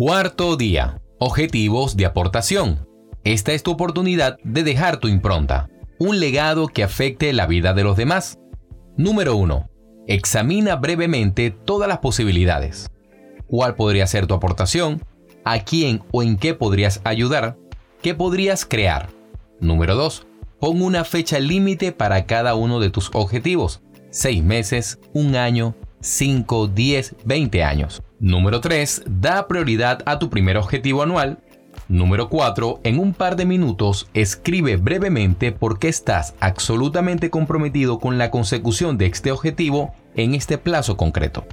Cuarto día. Objetivos de aportación. Esta es tu oportunidad de dejar tu impronta, un legado que afecte la vida de los demás. Número 1. Examina brevemente todas las posibilidades. ¿Cuál podría ser tu aportación? ¿A quién o en qué podrías ayudar? ¿Qué podrías crear? Número 2. Pon una fecha límite para cada uno de tus objetivos. 6 meses, un año, 5, 10, 20 años. Número 3. Da prioridad a tu primer objetivo anual. Número 4. En un par de minutos escribe brevemente por qué estás absolutamente comprometido con la consecución de este objetivo en este plazo concreto.